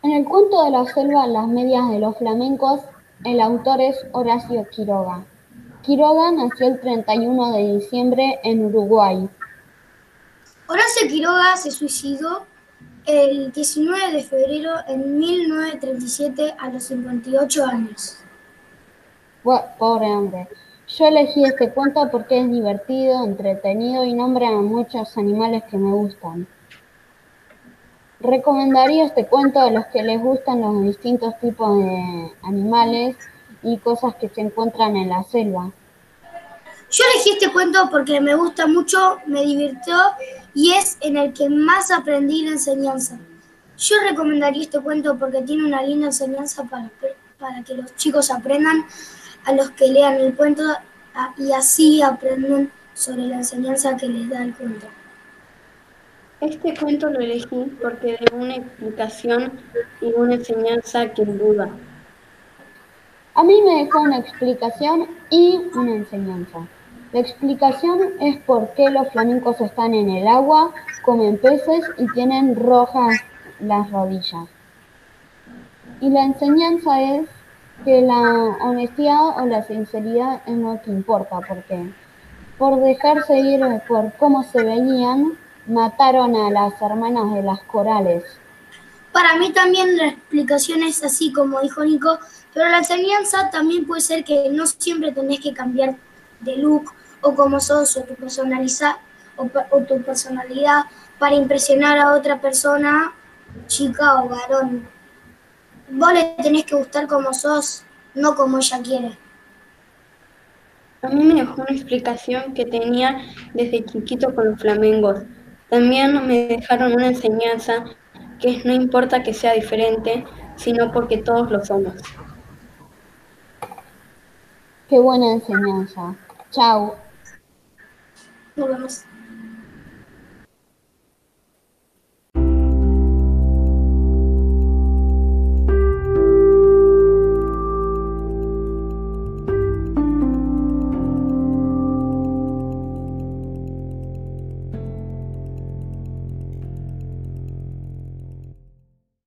En el cuento de la selva Las medias de los flamencos, el autor es Horacio Quiroga. Quiroga nació el 31 de diciembre en Uruguay. Horacio Quiroga se suicidó el 19 de febrero en 1937 a los 58 años. pobre hombre. Yo elegí este cuento porque es divertido, entretenido y nombra a muchos animales que me gustan. Recomendaría este cuento a los que les gustan los distintos tipos de animales y cosas que se encuentran en la selva. Yo elegí este cuento porque me gusta mucho, me divirtió y es en el que más aprendí la enseñanza. Yo recomendaría este cuento porque tiene una linda enseñanza para, para que los chicos aprendan a los que lean el cuento y así aprenden sobre la enseñanza que les da el cuento. Este cuento lo elegí porque de una explicación y una enseñanza que duda. A mí me dejó una explicación y una enseñanza. La explicación es por qué los flamencos están en el agua, comen peces y tienen rojas las rodillas. Y la enseñanza es que la honestidad o la sinceridad es lo que importa, porque por dejarse ir por cómo se veían, mataron a las hermanas de las corales. Para mí también la explicación es así, como dijo Nico, pero la enseñanza también puede ser que no siempre tenés que cambiar de look o como sos o tu, o, tu personalidad para impresionar a otra persona, chica o varón. Vos le tenés que gustar como sos, no como ella quiere. A mí me dejó una explicación que tenía desde chiquito con los flamengos. También me dejaron una enseñanza que es no importa que sea diferente, sino porque todos lo somos. Qué buena enseñanza. Chao. Nos vemos.